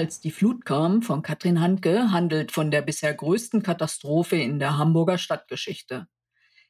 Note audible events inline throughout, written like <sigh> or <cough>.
Als die Flut kam von Katrin Handke handelt von der bisher größten Katastrophe in der Hamburger Stadtgeschichte.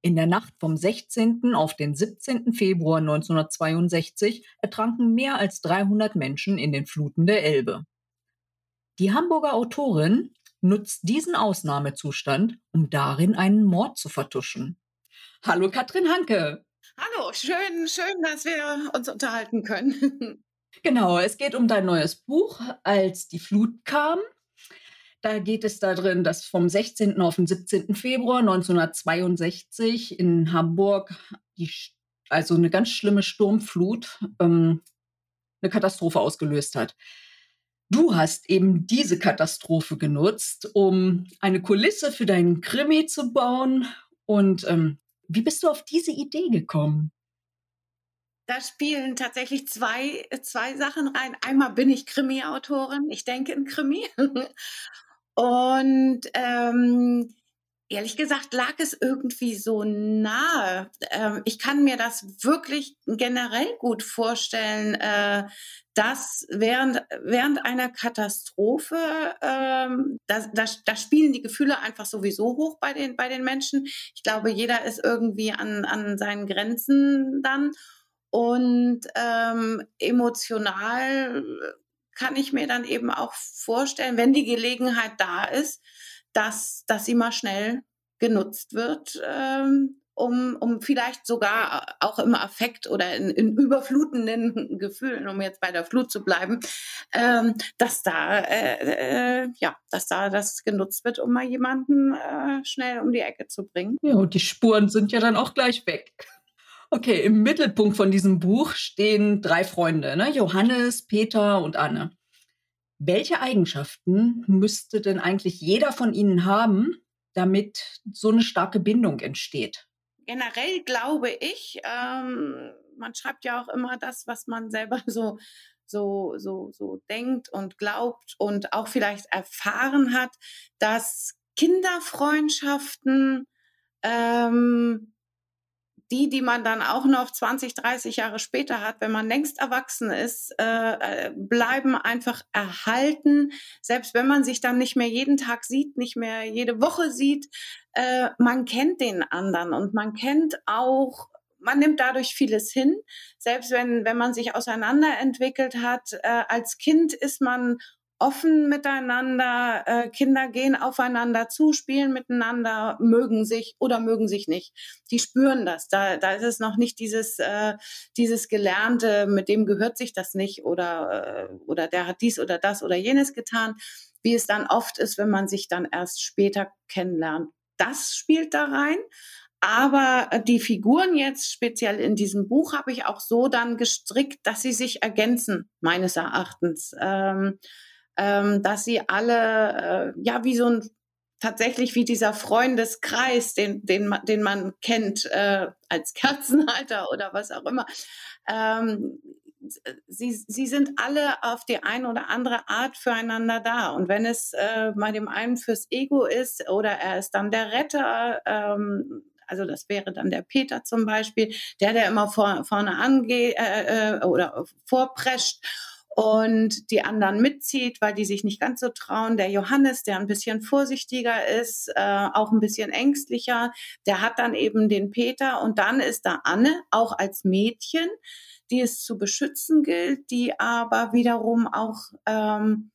In der Nacht vom 16. auf den 17. Februar 1962 ertranken mehr als 300 Menschen in den Fluten der Elbe. Die Hamburger Autorin nutzt diesen Ausnahmezustand, um darin einen Mord zu vertuschen. Hallo Katrin Hanke. Hallo, schön, schön, dass wir uns unterhalten können. Genau, es geht um dein neues Buch, als die Flut kam. Da geht es darin, dass vom 16. auf den 17. Februar 1962 in Hamburg die, also eine ganz schlimme Sturmflut ähm, eine Katastrophe ausgelöst hat. Du hast eben diese Katastrophe genutzt, um eine Kulisse für deinen Krimi zu bauen. Und ähm, wie bist du auf diese Idee gekommen? Da spielen tatsächlich zwei, zwei Sachen rein. Einmal bin ich Krimi-Autorin. Ich denke in Krimi. <laughs> Und ähm, ehrlich gesagt lag es irgendwie so nahe. Ähm, ich kann mir das wirklich generell gut vorstellen, äh, dass während, während einer Katastrophe, ähm, da, da, da spielen die Gefühle einfach sowieso hoch bei den, bei den Menschen. Ich glaube, jeder ist irgendwie an, an seinen Grenzen dann. Und ähm, emotional kann ich mir dann eben auch vorstellen, wenn die Gelegenheit da ist, dass, dass sie mal schnell genutzt wird, ähm, um, um vielleicht sogar auch im Affekt oder in, in überflutenden <laughs> Gefühlen, um jetzt bei der Flut zu bleiben, ähm, dass da äh, äh, ja, dass da das genutzt wird, um mal jemanden äh, schnell um die Ecke zu bringen. Ja, und die Spuren sind ja dann auch gleich weg. Okay, im Mittelpunkt von diesem Buch stehen drei Freunde, ne? Johannes, Peter und Anne. Welche Eigenschaften müsste denn eigentlich jeder von ihnen haben, damit so eine starke Bindung entsteht? Generell glaube ich, ähm, man schreibt ja auch immer das, was man selber <laughs> so so, so, so denkt und glaubt und auch vielleicht erfahren hat, dass Kinderfreundschaften ähm, die, die man dann auch noch 20, 30 Jahre später hat, wenn man längst erwachsen ist, äh, äh, bleiben einfach erhalten. Selbst wenn man sich dann nicht mehr jeden Tag sieht, nicht mehr jede Woche sieht, äh, man kennt den anderen und man kennt auch man nimmt dadurch vieles hin. Selbst wenn, wenn man sich auseinanderentwickelt hat, äh, als Kind ist man offen miteinander. Äh, Kinder gehen aufeinander zu, spielen miteinander, mögen sich oder mögen sich nicht. Die spüren das. Da, da ist es noch nicht dieses, äh, dieses Gelernte, mit dem gehört sich das nicht oder, äh, oder der hat dies oder das oder jenes getan, wie es dann oft ist, wenn man sich dann erst später kennenlernt. Das spielt da rein. Aber äh, die Figuren jetzt speziell in diesem Buch habe ich auch so dann gestrickt, dass sie sich ergänzen, meines Erachtens. Ähm, ähm, dass sie alle, äh, ja, wie so ein, tatsächlich wie dieser Freundeskreis, den, den, den man kennt äh, als <laughs> Kerzenhalter oder was auch immer, ähm, sie, sie sind alle auf die eine oder andere Art füreinander da. Und wenn es äh, bei dem einen fürs Ego ist oder er ist dann der Retter, ähm, also das wäre dann der Peter zum Beispiel, der, der immer vor, vorne angeht äh, äh, oder vorprescht und die anderen mitzieht, weil die sich nicht ganz so trauen. Der Johannes, der ein bisschen vorsichtiger ist, äh, auch ein bisschen ängstlicher, der hat dann eben den Peter und dann ist da Anne, auch als Mädchen, die es zu beschützen gilt, die aber wiederum auch, ähm,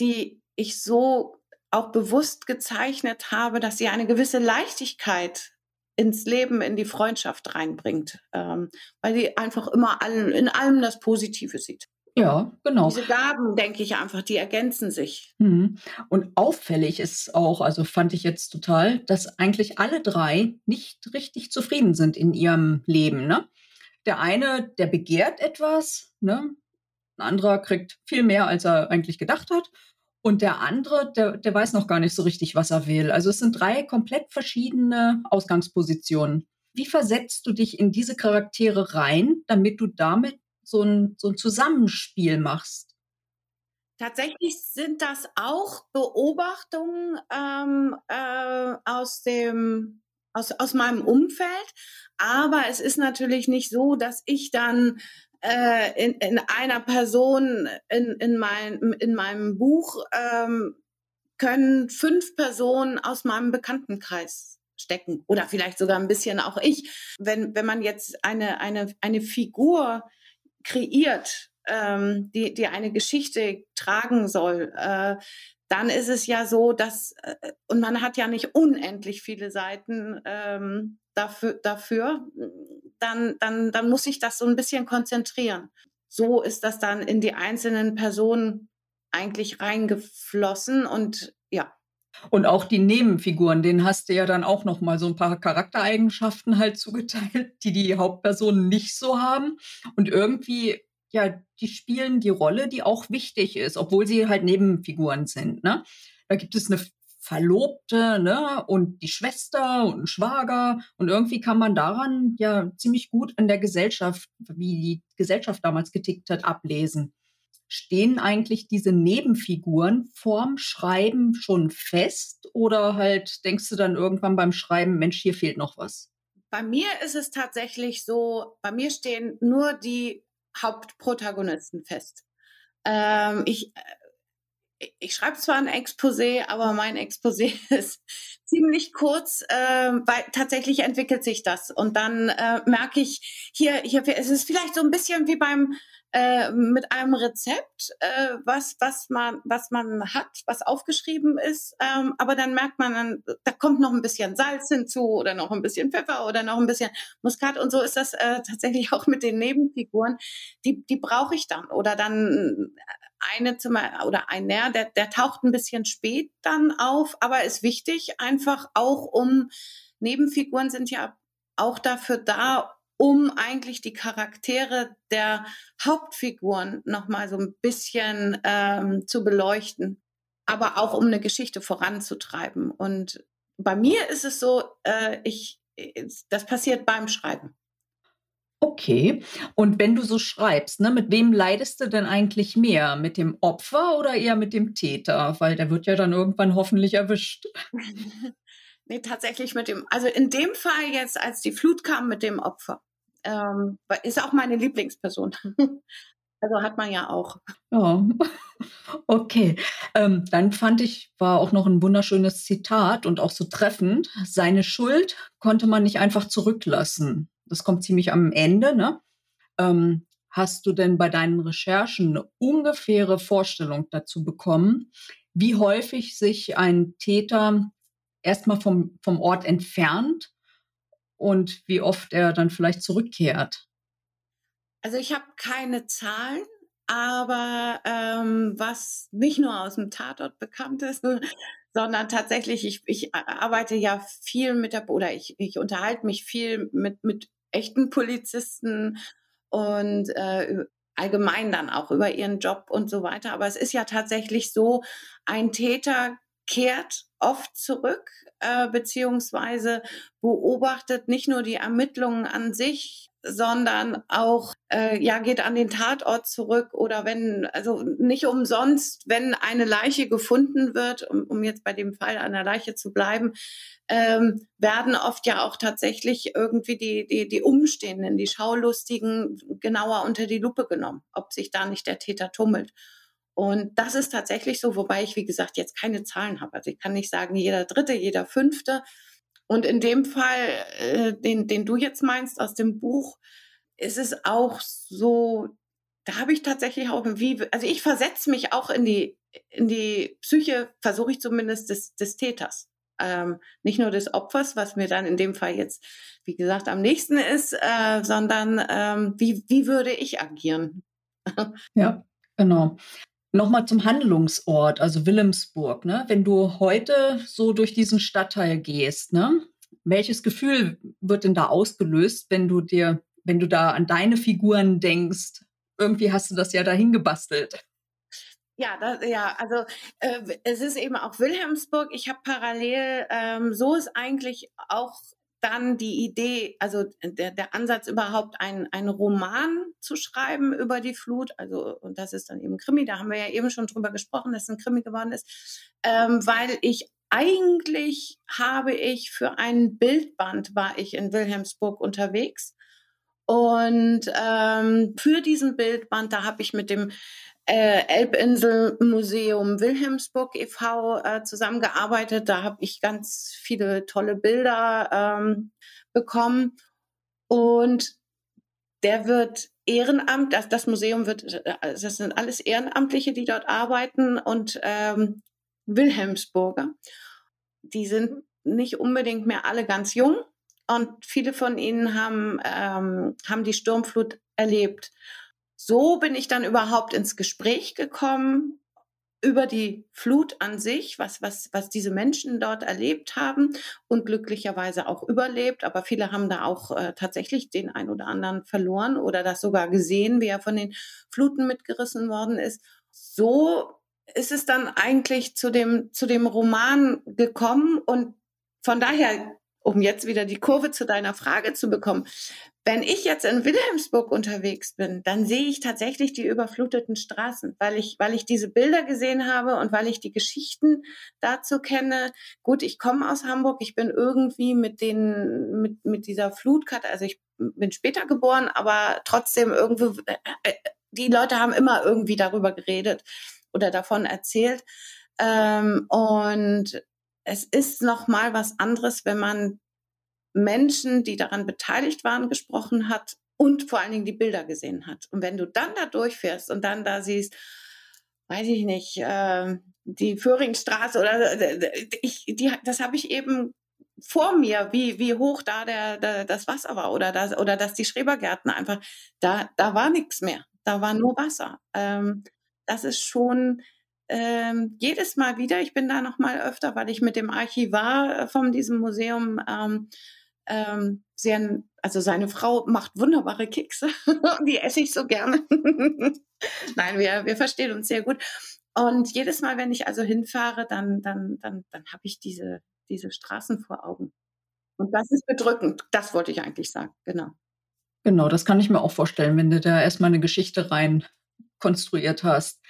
die ich so auch bewusst gezeichnet habe, dass sie eine gewisse Leichtigkeit ins Leben, in die Freundschaft reinbringt, ähm, weil sie einfach immer allen, in allem das Positive sieht. Ja, genau. Diese Gaben, denke ich einfach, die ergänzen sich. Mhm. Und auffällig ist auch, also fand ich jetzt total, dass eigentlich alle drei nicht richtig zufrieden sind in ihrem Leben. Ne? Der eine, der begehrt etwas, ne? ein anderer kriegt viel mehr, als er eigentlich gedacht hat. Und der andere, der, der weiß noch gar nicht so richtig, was er will. Also es sind drei komplett verschiedene Ausgangspositionen. Wie versetzt du dich in diese Charaktere rein, damit du damit so ein, so ein Zusammenspiel machst? Tatsächlich sind das auch Beobachtungen ähm, äh, aus dem aus, aus meinem Umfeld, aber es ist natürlich nicht so, dass ich dann äh, in, in einer Person in, in, mein, in meinem Buch ähm, können fünf Personen aus meinem Bekanntenkreis stecken oder vielleicht sogar ein bisschen auch ich. Wenn, wenn man jetzt eine, eine, eine Figur kreiert, ähm, die, die eine Geschichte tragen soll, äh, dann ist es ja so, dass, äh, und man hat ja nicht unendlich viele Seiten ähm, dafür, dafür dann, dann, dann muss ich das so ein bisschen konzentrieren. So ist das dann in die einzelnen Personen eigentlich reingeflossen und ja. Und auch die Nebenfiguren, denen hast du ja dann auch noch mal so ein paar Charaktereigenschaften halt zugeteilt, die die Hauptpersonen nicht so haben. Und irgendwie, ja, die spielen die Rolle, die auch wichtig ist, obwohl sie halt Nebenfiguren sind. Ne? Da gibt es eine Verlobte, ne, und die Schwester und ein Schwager. Und irgendwie kann man daran ja ziemlich gut in der Gesellschaft, wie die Gesellschaft damals getickt hat, ablesen. Stehen eigentlich diese Nebenfiguren vorm Schreiben schon fest oder halt denkst du dann irgendwann beim Schreiben, Mensch, hier fehlt noch was? Bei mir ist es tatsächlich so, bei mir stehen nur die Hauptprotagonisten fest. Ähm, ich äh, ich schreibe zwar ein Exposé, aber mein Exposé <laughs> ist ziemlich kurz, äh, weil tatsächlich entwickelt sich das. Und dann äh, merke ich, hier, hier, es ist vielleicht so ein bisschen wie beim äh, mit einem Rezept, äh, was, was, man, was man hat, was aufgeschrieben ist. Ähm, aber dann merkt man, dann, da kommt noch ein bisschen Salz hinzu oder noch ein bisschen Pfeffer oder noch ein bisschen Muskat. Und so ist das äh, tatsächlich <laughs> auch mit den Nebenfiguren. Die, die brauche ich dann. Oder dann eine Zimmer oder einer, der, der taucht ein bisschen spät dann auf, aber ist wichtig, einfach auch um, Nebenfiguren sind ja auch dafür da, um eigentlich die Charaktere der Hauptfiguren nochmal so ein bisschen ähm, zu beleuchten, aber auch um eine Geschichte voranzutreiben. Und bei mir ist es so, äh, ich, das passiert beim Schreiben. Okay. Und wenn du so schreibst, ne, mit wem leidest du denn eigentlich mehr? Mit dem Opfer oder eher mit dem Täter? Weil der wird ja dann irgendwann hoffentlich erwischt. <laughs> Nee, tatsächlich mit dem, also in dem Fall jetzt, als die Flut kam mit dem Opfer, ähm, ist auch meine Lieblingsperson. <laughs> also hat man ja auch. Ja, <laughs> okay. Ähm, dann fand ich, war auch noch ein wunderschönes Zitat und auch so treffend. Seine Schuld konnte man nicht einfach zurücklassen. Das kommt ziemlich am Ende, ne? Ähm, hast du denn bei deinen Recherchen eine ungefähre Vorstellung dazu bekommen, wie häufig sich ein Täter erstmal vom, vom Ort entfernt und wie oft er dann vielleicht zurückkehrt? Also ich habe keine Zahlen, aber ähm, was nicht nur aus dem Tatort bekannt ist, <laughs> sondern tatsächlich, ich, ich arbeite ja viel mit der, oder ich, ich unterhalte mich viel mit, mit echten Polizisten und äh, allgemein dann auch über ihren Job und so weiter. Aber es ist ja tatsächlich so, ein Täter kehrt oft zurück, äh, beziehungsweise beobachtet nicht nur die Ermittlungen an sich, sondern auch äh, ja geht an den Tatort zurück oder wenn also nicht umsonst, wenn eine Leiche gefunden wird, um, um jetzt bei dem Fall einer Leiche zu bleiben, ähm, werden oft ja auch tatsächlich irgendwie die die die Umstehenden, die Schaulustigen genauer unter die Lupe genommen, ob sich da nicht der Täter tummelt. Und das ist tatsächlich so, wobei ich, wie gesagt, jetzt keine Zahlen habe. Also ich kann nicht sagen, jeder Dritte, jeder Fünfte. Und in dem Fall, äh, den, den du jetzt meinst aus dem Buch, ist es auch so, da habe ich tatsächlich auch, wie, also ich versetze mich auch in die, in die Psyche, versuche ich zumindest, des, des Täters. Ähm, nicht nur des Opfers, was mir dann in dem Fall jetzt, wie gesagt, am nächsten ist, äh, sondern ähm, wie, wie würde ich agieren? ja, genau. Nochmal zum Handlungsort, also Wilhelmsburg. Ne? Wenn du heute so durch diesen Stadtteil gehst, ne? welches Gefühl wird denn da ausgelöst, wenn du dir, wenn du da an deine Figuren denkst? Irgendwie hast du das ja dahin gebastelt. Ja, das, ja, also äh, es ist eben auch Wilhelmsburg. Ich habe parallel, ähm, so ist eigentlich auch dann die Idee, also der, der Ansatz überhaupt, einen Roman zu schreiben über die Flut, also und das ist dann eben Krimi, da haben wir ja eben schon drüber gesprochen, dass es ein Krimi geworden ist, ähm, weil ich eigentlich habe ich für einen Bildband war ich in Wilhelmsburg unterwegs Und ähm, für diesen Bildband, da habe ich mit dem äh, Elbinsel Museum Wilhelmsburg e.V. Äh, zusammengearbeitet. Da habe ich ganz viele tolle Bilder ähm, bekommen. Und der wird Ehrenamt, das, das Museum wird, äh, das sind alles Ehrenamtliche, die dort arbeiten und ähm, Wilhelmsburger. Die sind nicht unbedingt mehr alle ganz jung und viele von ihnen haben, ähm, haben die Sturmflut erlebt. So bin ich dann überhaupt ins Gespräch gekommen über die Flut an sich, was, was, was diese Menschen dort erlebt haben und glücklicherweise auch überlebt. Aber viele haben da auch äh, tatsächlich den ein oder anderen verloren oder das sogar gesehen, wie er von den Fluten mitgerissen worden ist. So ist es dann eigentlich zu dem, zu dem Roman gekommen und von daher um jetzt wieder die Kurve zu deiner Frage zu bekommen. Wenn ich jetzt in Wilhelmsburg unterwegs bin, dann sehe ich tatsächlich die überfluteten Straßen, weil ich, weil ich diese Bilder gesehen habe und weil ich die Geschichten dazu kenne. Gut, ich komme aus Hamburg, ich bin irgendwie mit den, mit, mit dieser Flutkarte, also ich bin später geboren, aber trotzdem irgendwo, äh, äh, die Leute haben immer irgendwie darüber geredet oder davon erzählt. Ähm, und es ist noch mal was anderes, wenn man Menschen, die daran beteiligt waren, gesprochen hat und vor allen Dingen die Bilder gesehen hat. Und wenn du dann da durchfährst und dann da siehst, weiß ich nicht, äh, die Föhringstraße oder äh, ich, die, das habe ich eben vor mir, wie, wie hoch da der, der, das Wasser war oder, das, oder dass die Schrebergärten einfach, da, da war nichts mehr. Da war nur Wasser. Ähm, das ist schon ähm, jedes Mal wieder, ich bin da noch mal öfter, weil ich mit dem Archivar äh, von diesem Museum ähm, ähm, sehr, also seine Frau macht wunderbare Kekse, <laughs> die esse ich so gerne. <laughs> Nein, wir, wir verstehen uns sehr gut. Und jedes Mal, wenn ich also hinfahre, dann, dann, dann, dann habe ich diese, diese Straßen vor Augen. Und das ist bedrückend. Das wollte ich eigentlich sagen, genau. Genau, das kann ich mir auch vorstellen, wenn du da erstmal eine Geschichte rein konstruiert hast.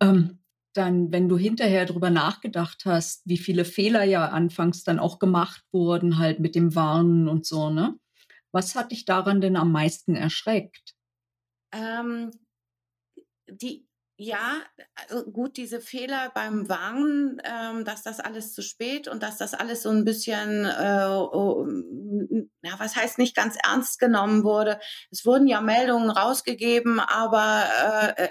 Ähm, dann, wenn du hinterher drüber nachgedacht hast, wie viele Fehler ja anfangs dann auch gemacht wurden, halt mit dem Warnen und so, ne? Was hat dich daran denn am meisten erschreckt? Ähm, die ja, also gut, diese Fehler beim Warnen, ähm, dass das alles zu spät und dass das alles so ein bisschen, äh, oh, ja, was heißt nicht ganz ernst genommen wurde. Es wurden ja Meldungen rausgegeben, aber äh,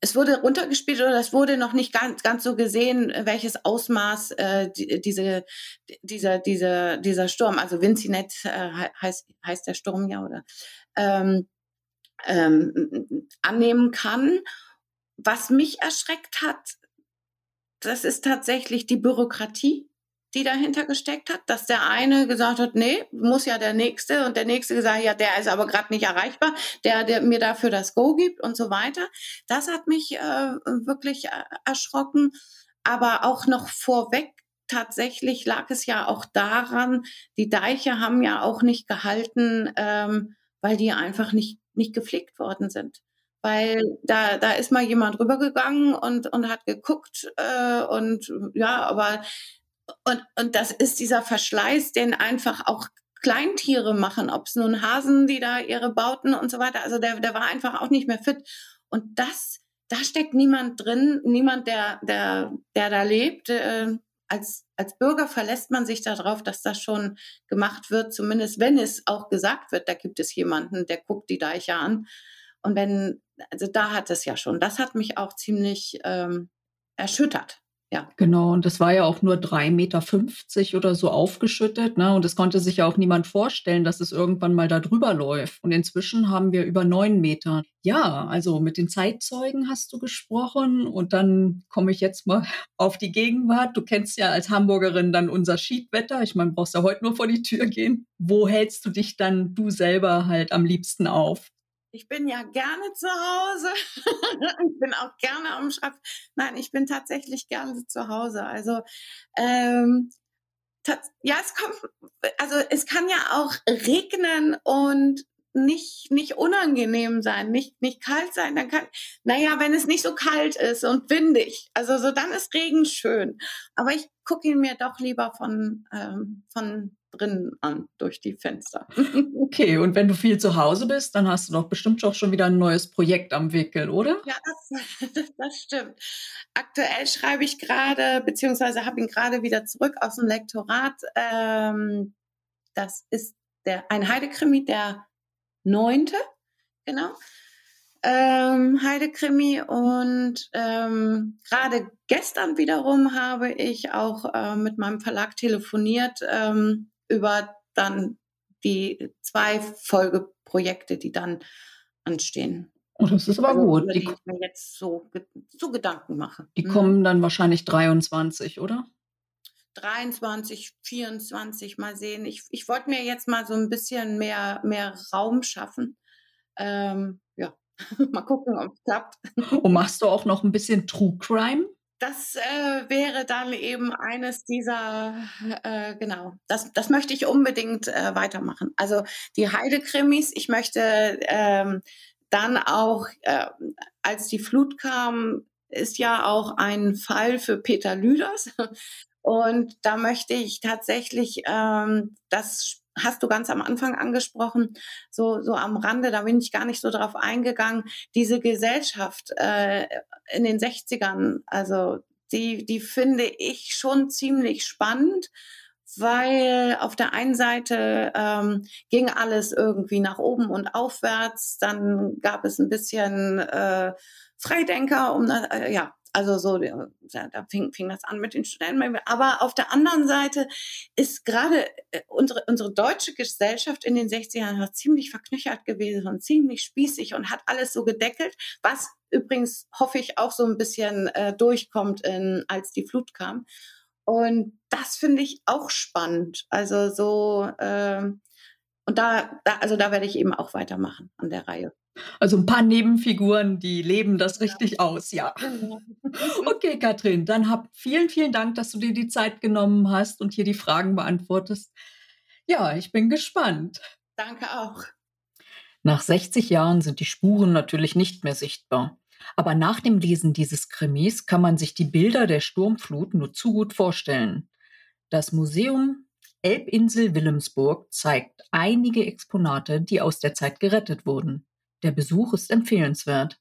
es wurde runtergespielt oder es wurde noch nicht ganz, ganz so gesehen, welches Ausmaß äh, die, diese, dieser, dieser, dieser Sturm, also Vincinet äh, heißt, heißt der Sturm ja, oder ähm, ähm, annehmen kann. Was mich erschreckt hat, das ist tatsächlich die Bürokratie, die dahinter gesteckt hat, dass der eine gesagt hat, nee, muss ja der nächste und der nächste gesagt, ja, der ist aber gerade nicht erreichbar, der, der mir dafür das Go gibt und so weiter. Das hat mich äh, wirklich äh, erschrocken, aber auch noch vorweg tatsächlich lag es ja auch daran, die Deiche haben ja auch nicht gehalten, ähm, weil die einfach nicht, nicht gepflegt worden sind weil da, da ist mal jemand rübergegangen und, und hat geguckt äh, und ja, aber und, und das ist dieser Verschleiß, den einfach auch Kleintiere machen, ob es nun Hasen, die da ihre Bauten und so weiter, also der, der war einfach auch nicht mehr fit. Und das, da steckt niemand drin, niemand, der, der, der da lebt. Äh, als, als Bürger verlässt man sich darauf, dass das schon gemacht wird, zumindest wenn es auch gesagt wird, da gibt es jemanden, der guckt die Deiche an. Und wenn, also da hat es ja schon, das hat mich auch ziemlich ähm, erschüttert. Ja. Genau, und das war ja auch nur 3,50 Meter oder so aufgeschüttet. Ne? Und es konnte sich ja auch niemand vorstellen, dass es irgendwann mal da drüber läuft. Und inzwischen haben wir über neun Meter. Ja, also mit den Zeitzeugen hast du gesprochen. Und dann komme ich jetzt mal <laughs> auf die Gegenwart. Du kennst ja als Hamburgerin dann unser Schiedwetter. Ich meine, brauchst ja heute nur vor die Tür gehen. Wo hältst du dich dann du selber halt am liebsten auf? Ich bin ja gerne zu Hause. <laughs> ich bin auch gerne am Schreibtisch. Nein, ich bin tatsächlich gerne zu Hause. Also ähm, ja, es kommt, also es kann ja auch regnen und nicht, nicht unangenehm sein, nicht, nicht kalt sein. Dann kann, naja, wenn es nicht so kalt ist und windig, also so dann ist Regen schön. Aber ich gucke ihn mir doch lieber von, ähm, von drinnen an durch die Fenster. <laughs> okay, und wenn du viel zu Hause bist, dann hast du doch bestimmt auch schon wieder ein neues Projekt am Wickel, oder? Ja, das, <laughs> das stimmt. Aktuell schreibe ich gerade, beziehungsweise habe ihn gerade wieder zurück aus dem Lektorat. Ähm, das ist der, ein Heidekrimi, der neunte, genau ähm, Heidekrimi und ähm, gerade gestern wiederum habe ich auch äh, mit meinem Verlag telefoniert ähm, über dann die zwei Folgeprojekte, die dann anstehen. Oh, das ist aber also, gut. Die, die ich mir jetzt so, so Gedanken mache. Die mhm. kommen dann wahrscheinlich 23, oder? 23, 24, mal sehen. Ich, ich wollte mir jetzt mal so ein bisschen mehr, mehr Raum schaffen. Ähm, ja, <laughs> Mal gucken, ob es klappt. Und machst du auch noch ein bisschen True Crime? Das äh, wäre dann eben eines dieser, äh, genau, das, das möchte ich unbedingt äh, weitermachen. Also die Heidekrimis, ich möchte ähm, dann auch, äh, als die Flut kam, ist ja auch ein Fall für Peter Lüders. <laughs> Und da möchte ich tatsächlich ähm, das hast du ganz am Anfang angesprochen, so, so am Rande, da bin ich gar nicht so drauf eingegangen, diese Gesellschaft äh, in den 60ern, also die, die finde ich schon ziemlich spannend, weil auf der einen Seite ähm, ging alles irgendwie nach oben und aufwärts, dann gab es ein bisschen äh, Freidenker, um äh, ja, also so, da fing, fing das an mit den Studenten. Aber auf der anderen Seite ist gerade äh, unsere, unsere deutsche Gesellschaft in den 60ern noch ziemlich verknöchert gewesen und ziemlich spießig und hat alles so gedeckelt, was übrigens, hoffe ich, auch so ein bisschen äh, durchkommt, in, als die Flut kam. Und das finde ich auch spannend. Also so, äh, und da, da, also da werde ich eben auch weitermachen an der Reihe. Also ein paar Nebenfiguren, die leben das richtig aus, ja. Genau. <laughs> Okay, Katrin, dann hab vielen, vielen Dank, dass du dir die Zeit genommen hast und hier die Fragen beantwortest. Ja, ich bin gespannt. Danke auch. Nach 60 Jahren sind die Spuren natürlich nicht mehr sichtbar. Aber nach dem Lesen dieses Krimis kann man sich die Bilder der Sturmflut nur zu gut vorstellen. Das Museum Elbinsel Wilhelmsburg zeigt einige Exponate, die aus der Zeit gerettet wurden. Der Besuch ist empfehlenswert.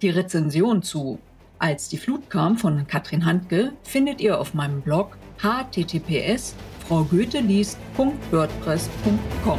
Die Rezension zu Als die Flut kam von Katrin Handke findet ihr auf meinem Blog https fraugoetheliest.wordpress.com.